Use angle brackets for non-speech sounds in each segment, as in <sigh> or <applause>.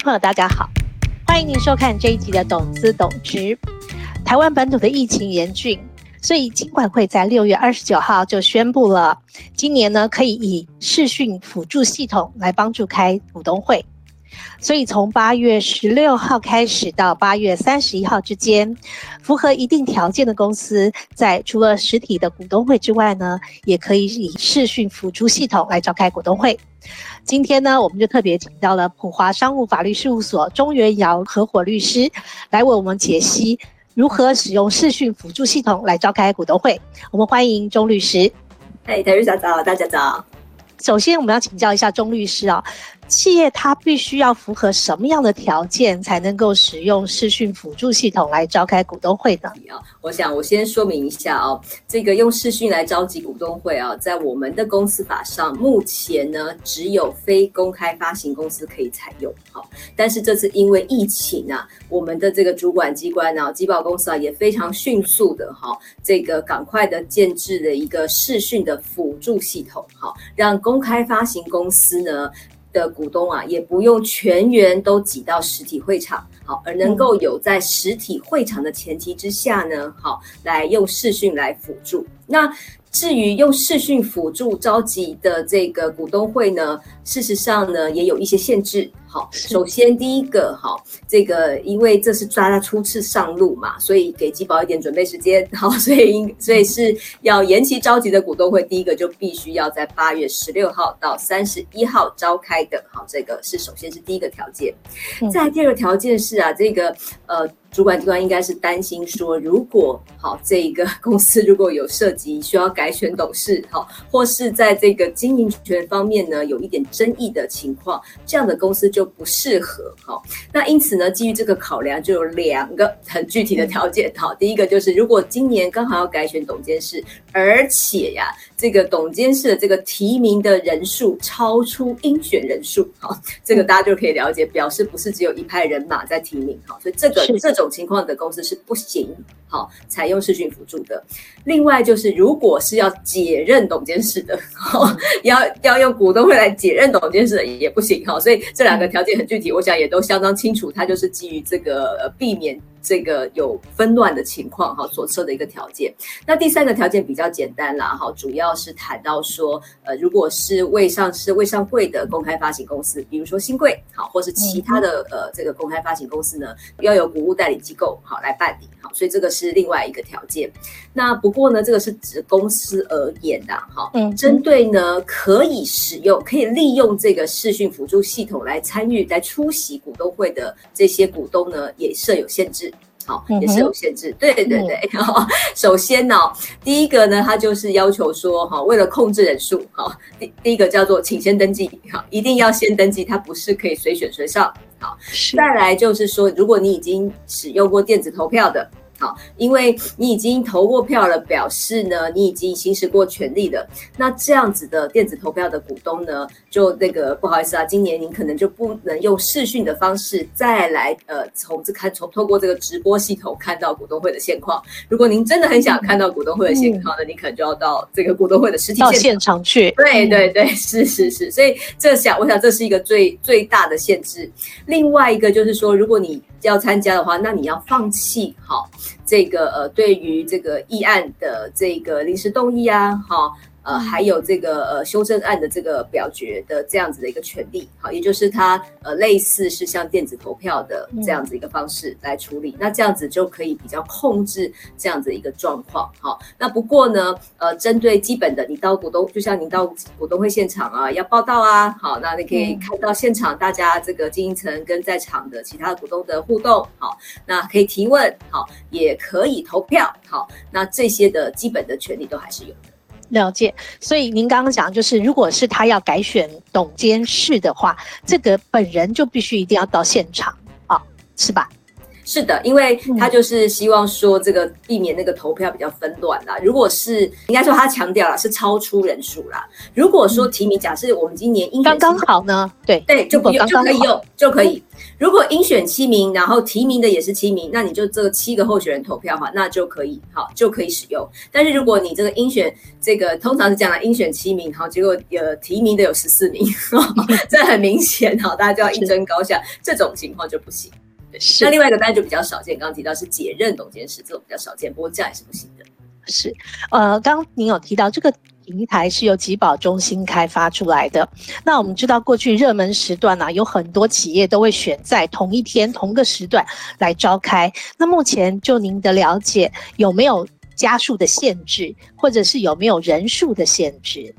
朋友，大家好，欢迎您收看这一集的《懂资懂职》。台湾本土的疫情严峻，所以金管会在六月二十九号就宣布了，今年呢可以以视讯辅助系统来帮助开股东会。所以从八月十六号开始到八月三十一号之间，符合一定条件的公司，在除了实体的股东会之外呢，也可以以视讯辅助系统来召开股东会。今天呢，我们就特别请到了普华商务法律事务所钟元尧合伙律师来为我们解析如何使用视讯辅助系统来召开股东会。我们欢迎钟律师。哎，台律师早，大家早。首先，我们要请教一下钟律师啊。企业它必须要符合什么样的条件才能够使用视讯辅助系统来召开股东会呢？我想我先说明一下哦，这个用视讯来召集股东会啊，在我们的公司法上，目前呢只有非公开发行公司可以采用。好，但是这次因为疫情啊，我们的这个主管机关呢，集保公司啊也非常迅速的哈，这个赶快的建制了一个视讯的辅助系统，好，让公开发行公司呢。的股东啊，也不用全员都挤到实体会场，好，而能够有在实体会场的前提之下呢，好，来用视讯来辅助。那至于用视讯辅助召集的这个股东会呢，事实上呢，也有一些限制。好，首先第一个，哈，这个因为这是抓他初次上路嘛，所以给基宝一点准备时间。<laughs> 好，所以应所以是要延期召集的股东会，第一个就必须要在八月十六号到三十一号召开的。好，这个是首先是第一个条件。再第二个条件是啊，这个呃。主管机关应该是担心说，如果好这一个公司如果有涉及需要改选董事，好，或是在这个经营权方面呢有一点争议的情况，这样的公司就不适合。好，那因此呢，基于这个考量，就有两个很具体的条件。好，第一个就是如果今年刚好要改选董监事，而且呀，这个董监事的这个提名的人数超出应选人数，好，这个大家就可以了解，表示不是只有一派人马在提名。好，所以这个这。这种情况的公司是不行，好，采用视讯辅助的。另外就是，如果是要解任董监事的，<laughs> 要要用股东会来解任董监事的也不行，哈。所以这两个条件很具体，我想也都相当清楚，它就是基于这个呃避免。这个有纷乱的情况哈，所设的一个条件。那第三个条件比较简单啦哈，主要是谈到说，呃，如果是未上市、未上柜的公开发行公司，比如说新贵好，或是其他的呃这个公开发行公司呢，要有股务代理机构好来办理好，所以这个是另外一个条件。那不过呢，这个是指公司而言的哈，嗯，针对呢可以使用、可以利用这个视讯辅助系统来参与、来出席股东会的这些股东呢，也设有限制。好，也是有限制。对对对，然后 <laughs> 首先呢，第一个呢，它就是要求说，哈，为了控制人数，哈，第第一个叫做请先登记，哈，一定要先登记，它不是可以随选随上。好，再来就是说，如果你已经使用过电子投票的。好，因为你已经投过票了，表示呢，你已经行使过权利了。那这样子的电子投票的股东呢，就那个不好意思啊，今年您可能就不能用视讯的方式再来呃，从这看从透过这个直播系统看到股东会的现况。如果您真的很想看到股东会的现况呢，嗯、你可能就要到这个股东会的实体现场，到现场去。对对对，是是是。所以这想，我想这是一个最最大的限制。另外一个就是说，如果你要参加的话，那你要放弃好这个呃，对于这个议案的这个临时动议啊，好。呃，还有这个呃修正案的这个表决的这样子的一个权利，好，也就是它呃类似是像电子投票的这样子一个方式来处理，嗯、那这样子就可以比较控制这样子一个状况，好，那不过呢，呃，针对基本的，你到股东，就像你到股东会现场啊，要报到啊，好，那你可以看到现场大家这个经营层跟在场的其他股东的互动，好，那可以提问，好，也可以投票，好，那这些的基本的权利都还是有的。了解，所以您刚刚讲就是，如果是他要改选董监事的话，这个本人就必须一定要到现场啊，是吧？是的，因为他就是希望说这个避免那个投票比较纷乱啦。如果是应该说他强调了是超出人数啦。如果说提名，假设我们今年应刚刚好呢，对对，就不用就可以用就可以。如果应选七名，然后提名的也是七名，那你就这个七个候选人投票哈，那就可以好就可以使用。但是如果你这个应选这个通常是讲了应选七名，好结果有提名的有十四名，<laughs> 这很明显哈，大家就要一争高下，这种情况就不行。是，那另外一个当然就比较少见，刚刚提到是解任董监事，这种比较少见，不过这样也是不行的。是，呃，刚刚您有提到这个平台是由集保中心开发出来的。那我们知道过去热门时段呢、啊，有很多企业都会选在同一天同个时段来召开。那目前就您的了解，有没有家数的限制，或者是有没有人数的限制？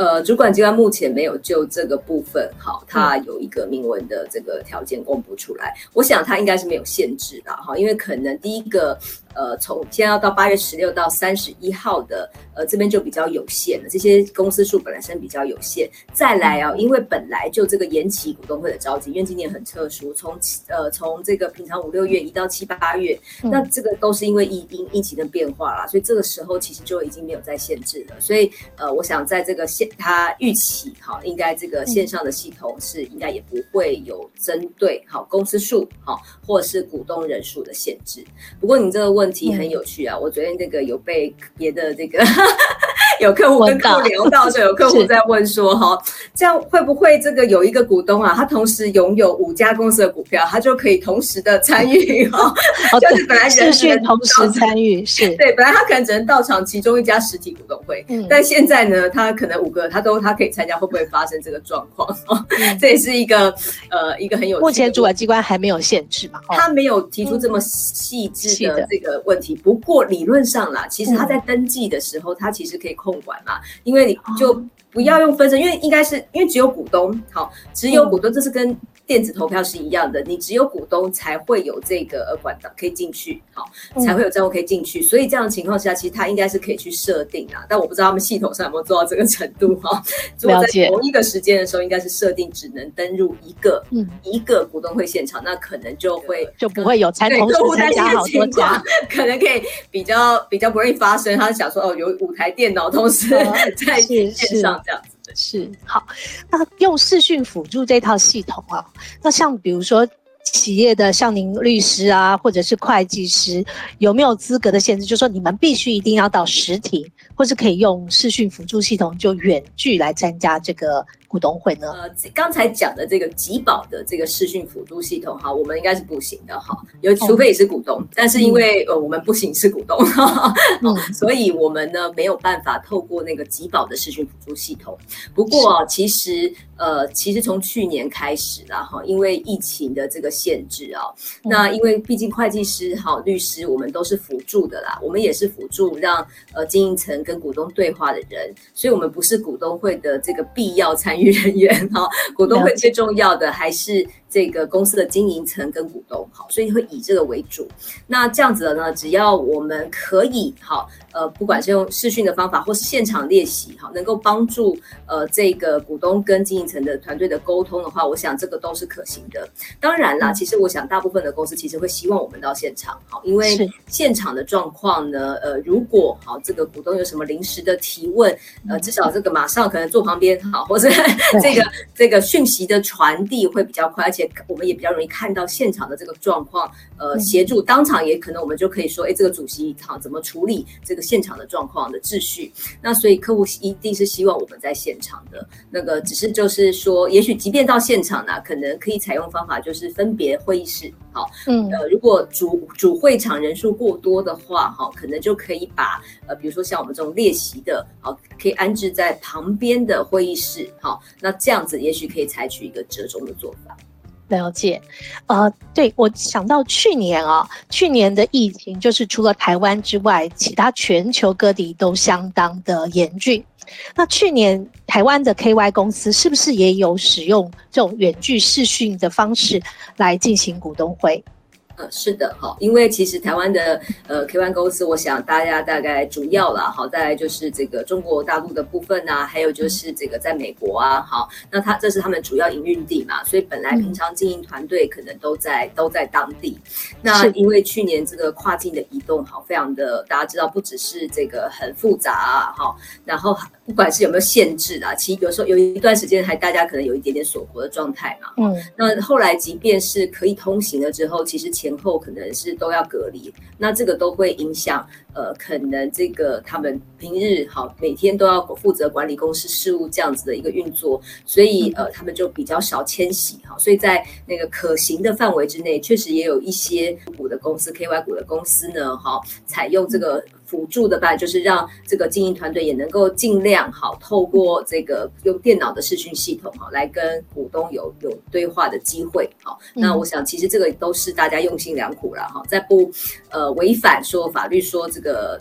呃，主管机关目前没有就这个部分，好，它有一个明文的这个条件公布出来。我想它应该是没有限制的，哈，因为可能第一个。呃，从现在要到八月十六到三十一号的，呃，这边就比较有限了。这些公司数本来是比较有限。再来啊，因为本来就这个延期股东会的召集，因为今年很特殊，从呃从这个平常五六月移到七八月，嗯，那这个都是因为疫因疫情的变化啦，所以这个时候其实就已经没有再限制了。所以呃，我想在这个线，他预期哈，应该这个线上的系统是应该也不会有针对好公司数好或者是股东人数的限制。不过你这个问。问题很有趣啊！我昨天这个有被别的这个有客户跟客户聊到，说有客户在问说哈，这样会不会这个有一个股东啊，他同时拥有五家公司的股票，他就可以同时的参与 <laughs> 哈？就是本来人是同时参与，<laughs> 是对，本来他可能只能到场其中一家实体股东会，嗯，但现在呢，他可能五个他都他可以参加，会不会发生这个状况？嗯，<laughs> 这也是一个呃一个很有，目前主管机关还没有限制嘛？他没有提出这么细致的这个。问题，不过理论上啦，其实他在登记的时候，他其实可以控管嘛，因为你就不要用分身，因为应该是因为只有股东，好，只有股东，这是跟。电子投票是一样的，你只有股东才会有这个呃管道可以进去，好，才会有账户可以进去。所以这样的情况下，其实他应该是可以去设定啊，但我不知道他们系统上有没有做到这个程度哈。<laughs> 了解。在同一个时间的时候，应该是设定只能登入一个，嗯，一个股东会现场，那可能就会就不会有参同时参加好多家，可能可以比较比较不容易发生。他想说哦，有五台电脑同时 <laughs> 在线上这样子。是好，那用视讯辅助这套系统啊，那像比如说企业的像您律师啊，或者是会计师，有没有资格的限制？就是说你们必须一定要到实体，或是可以用视讯辅助系统就远距来参加这个。股东会呢？呃，刚才讲的这个集保的这个视讯辅助系统，哈，我们应该是不行的，哈，有除非你是股东，但是因为呃我们不行是股东，哈，<laughs> 所以我们呢没有办法透过那个集保的视讯辅助系统。不过其实呃，其实从去年开始啦，哈，因为疫情的这个限制啊，那因为毕竟会计师、哈律师，我们都是辅助的啦，我们也是辅助让呃经营层跟股东对话的人，所以我们不是股东会的这个必要参与。人员哈，股东会最重要的还是这个公司的经营层跟股东，好，所以会以这个为主。那这样子的呢，只要我们可以好，呃，不管是用视讯的方法，或是现场练习，好，能够帮助呃这个股东跟经营层的团队的沟通的话，我想这个都是可行的。当然啦，其实我想大部分的公司其实会希望我们到现场，好，因为现场的状况呢，呃，如果好这个股东有什么临时的提问，呃，至少这个马上可能坐旁边好，或者 <laughs> 这个这个讯息的传递会比较快，而且。我们也比较容易看到现场的这个状况，呃，协助当场也可能我们就可以说，哎，这个主席好怎么处理这个现场的状况的秩序？那所以客户一定是希望我们在现场的，那个只是就是说，也许即便到现场呢，可能可以采用方法就是分别会议室，好，嗯，呃，如果主主会场人数过多的话，哈，可能就可以把呃，比如说像我们这种列席的，好，可以安置在旁边的会议室，好，那这样子也许可以采取一个折中的做法。了解，呃，对，我想到去年啊，去年的疫情就是除了台湾之外，其他全球各地都相当的严峻。那去年台湾的 KY 公司是不是也有使用这种远距视讯的方式来进行股东会？呃，是的，好，因为其实台湾的呃 K One 公司，我想大家大概主要啦，好，再来就是这个中国大陆的部分啊，还有就是这个在美国啊，好，那他这是他们主要营运地嘛，所以本来平常经营团队可能都在都在当地。那因为去年这个跨境的移动，好，非常的大家知道，不只是这个很复杂啊，好，然后不管是有没有限制啊，其实有时候有一段时间还大家可能有一点点锁国的状态嘛，嗯，那后来即便是可以通行了之后，其实前前后可能是都要隔离，那这个都会影响，呃，可能这个他们平日好每天都要负责管理公司事务这样子的一个运作，所以呃，他们就比较少迁徙哈，所以在那个可行的范围之内，确实也有一些股的公司 KY 股的公司呢，哈，采用这个。辅助的吧，就是让这个经营团队也能够尽量好，透过这个用电脑的视讯系统哈，来跟股东有有对话的机会。好，那我想其实这个都是大家用心良苦了哈，在不呃违反说法律说这个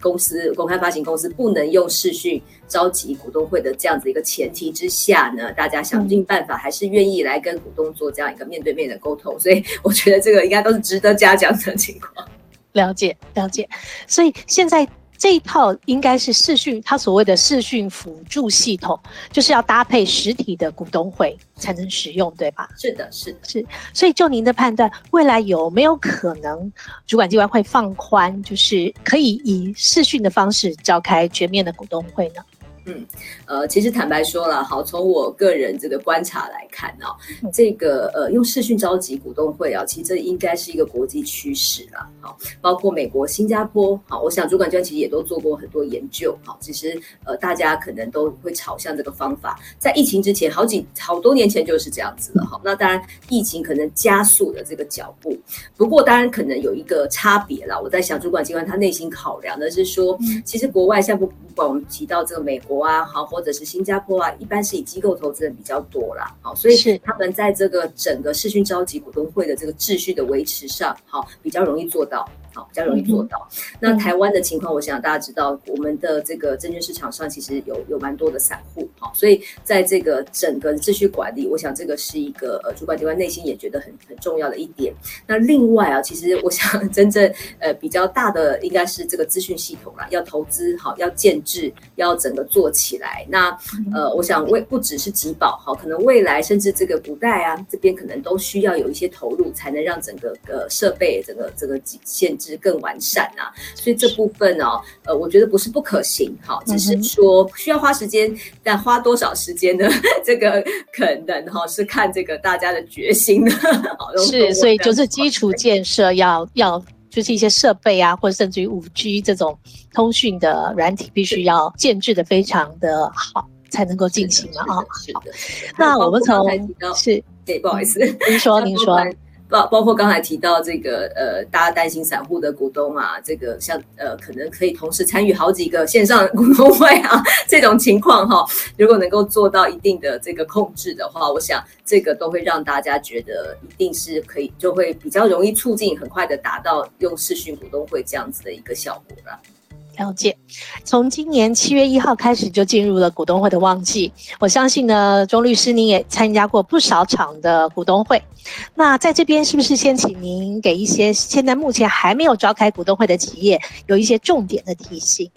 公司公开发行公司不能用视讯召集股东会的这样子一个前提之下呢，大家想尽办法还是愿意来跟股东做这样一个面对面的沟通，所以我觉得这个应该都是值得嘉奖的情况。了解了解，所以现在这一套应该是视讯，它所谓的视讯辅助系统，就是要搭配实体的股东会才能使用，对吧？是的，是的，是。所以就您的判断，未来有没有可能主管机关会放宽，就是可以以视讯的方式召开全面的股东会呢？嗯，呃，其实坦白说了，好，从我个人这个观察来看啊，这个呃，用视讯召集股东会啊，其实这应该是一个国际趋势了，好，包括美国、新加坡，好，我想主管机关其实也都做过很多研究，好，其实呃，大家可能都会朝向这个方法，在疫情之前，好几好多年前就是这样子了，好，那当然疫情可能加速了这个脚步，不过当然可能有一个差别啦，我在想主管机关他内心考量的是说，其实国外像不不管我们提到这个美国。啊，好，或者是新加坡啊，一般是以机构投资人比较多啦，好，所以他们在这个整个视讯召集股东会的这个秩序的维持上，好，比较容易做到。比较容易做到。嗯、那台湾的情况，我想大家知道，我们的这个证券市场上其实有有蛮多的散户，好，所以在这个整个秩序管理，我想这个是一个呃主管机关内心也觉得很很重要的一点。那另外啊，其实我想真正呃比较大的应该是这个资讯系统啦，要投资好，要建制，要整个做起来。那呃，我想未不只是集保好，可能未来甚至这个股代啊这边可能都需要有一些投入，才能让整个呃设备整个这个限制。更完善啊，所以这部分哦，呃，我觉得不是不可行，好，只是说需要花时间，但花多少时间呢？<laughs> 这个可能哈是看这个大家的决心的。<laughs> 是，所以就是基础建设要要，就是一些设备啊，或者甚至于五 G 这种通讯的软体，必须要建制的非常的好，才能够进行了啊。是的，那我们从是，对，不好意思，您说，<laughs> 您说。包包括刚才提到这个呃，大家担心散户的股东啊，这个像呃，可能可以同时参与好几个线上股东会啊，<laughs> 这种情况哈，如果能够做到一定的这个控制的话，我想这个都会让大家觉得一定是可以，就会比较容易促进很快的达到用视讯股东会这样子的一个效果了。了解，从今年七月一号开始就进入了股东会的旺季。我相信呢，钟律师您也参加过不少场的股东会。那在这边是不是先请您给一些现在目前还没有召开股东会的企业有一些重点的提醒？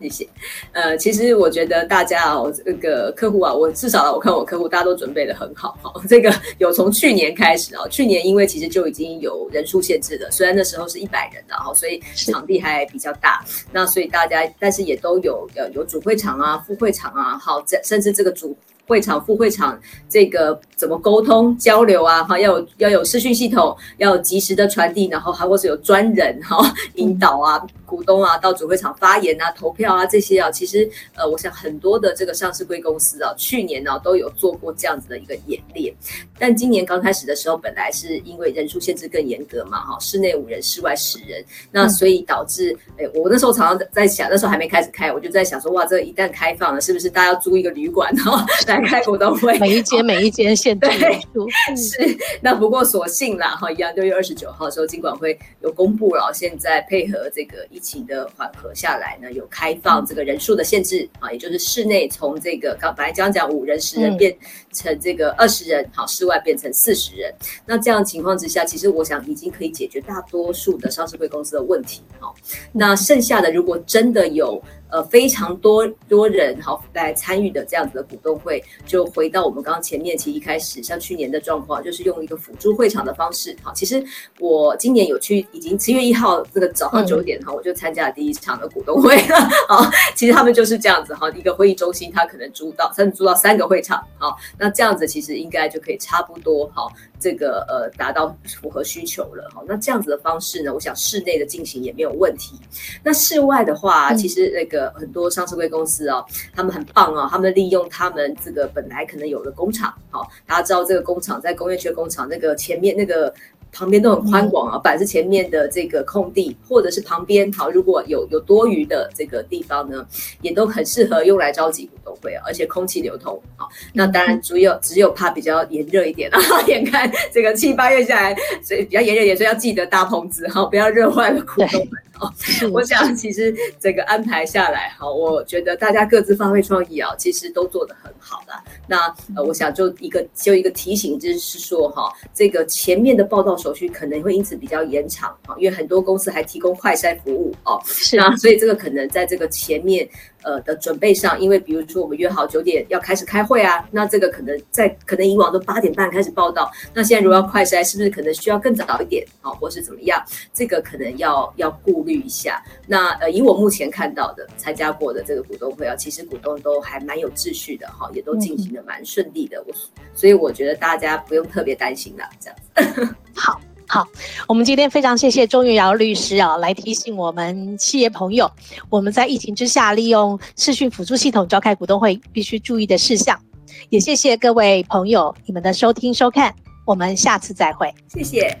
谢谢。呃，其实我觉得大家哦，这个客户啊，我至少我看我客户大家都准备的很好哈。这个有从去年开始啊，去年因为其实就已经有人数限制了，虽然那时候是一百人的哈，所以场地还比较大。那所以大家但是也都有呃有主会场啊、副会场啊，好，这甚至这个主。会场、副会场，这个怎么沟通交流啊？哈，要有要有视讯系统，要有及时的传递，然后还或是有专人哈引导啊，股东啊到主会场发言啊、投票啊这些啊，其实呃，我想很多的这个上市贵公司啊，去年呢、啊、都有做过这样子的一个演练，但今年刚开始的时候，本来是因为人数限制更严格嘛，哈，室内五人，室外十人，那所以导致，哎，我那时候常常在想，那时候还没开始开，我就在想说，哇，这一旦开放了，是不是大家要租一个旅馆哈来？<laughs> 来开股东会，每一间每一间限制人数。是，那不过所幸啦，哈，一样六月二十九号的时候，金管会有公布了，现在配合这个疫情的缓和下来呢，有开放这个人数的限制啊，也就是室内从这个刚本来刚讲五人十人变成这个二十人，好，室外变成四十人。那这样情况之下，其实我想已经可以解决大多数的上市会公司的问题，好。那剩下的如果真的有。呃，非常多多人好来参与的这样子的股东会，就回到我们刚刚前面其实一开始，像去年的状况，就是用一个辅助会场的方式。好，其实我今年有去，已经七月一号这个早上九点哈，我就参加了第一场的股东会了。<laughs> 好，其实他们就是这样子哈，一个会议中心，他可能租到甚至租到三个会场。好，那这样子其实应该就可以差不多好，这个呃达到符合需求了。好，那这样子的方式呢，我想室内的进行也没有问题。那室外的话，其实那个。很多上市贵公司哦，他们很棒哦，他们利用他们这个本来可能有的工厂，好，大家知道这个工厂在工业区工厂那个前面那个。旁边都很宽广啊，板是前面的这个空地，或者是旁边好，如果有有多余的这个地方呢，也都很适合用来召集股东会啊，而且空气流通好，那当然只有只有怕比较炎热一点啊，<laughs> 眼看这个七八月下来，所以比较炎热一点，所以要记得搭棚子哈，不要热坏了股东们啊。我想其实这个安排下来哈，我觉得大家各自发挥创意啊，其实都做得很好了。那呃，我想就一个就一个提醒，就是说哈，这个前面的报道。手续可能会因此比较延长啊，因为很多公司还提供快筛服务哦，是啊，所以这个可能在这个前面。呃的准备上，因为比如说我们约好九点要开始开会啊，那这个可能在可能以往都八点半开始报道，那现在如果要快筛，是不是可能需要更早一点啊，或是怎么样？这个可能要要顾虑一下。那呃，以我目前看到的参加过的这个股东会啊，其实股东都还蛮有秩序的哈，也都进行的蛮顺利的，我所以我觉得大家不用特别担心啦，这样子。<laughs> 好。好，我们今天非常谢谢钟玉瑶律师啊，来提醒我们企业朋友，我们在疫情之下利用视讯辅助系统召开股东会必须注意的事项。也谢谢各位朋友你们的收听收看，我们下次再会，谢谢。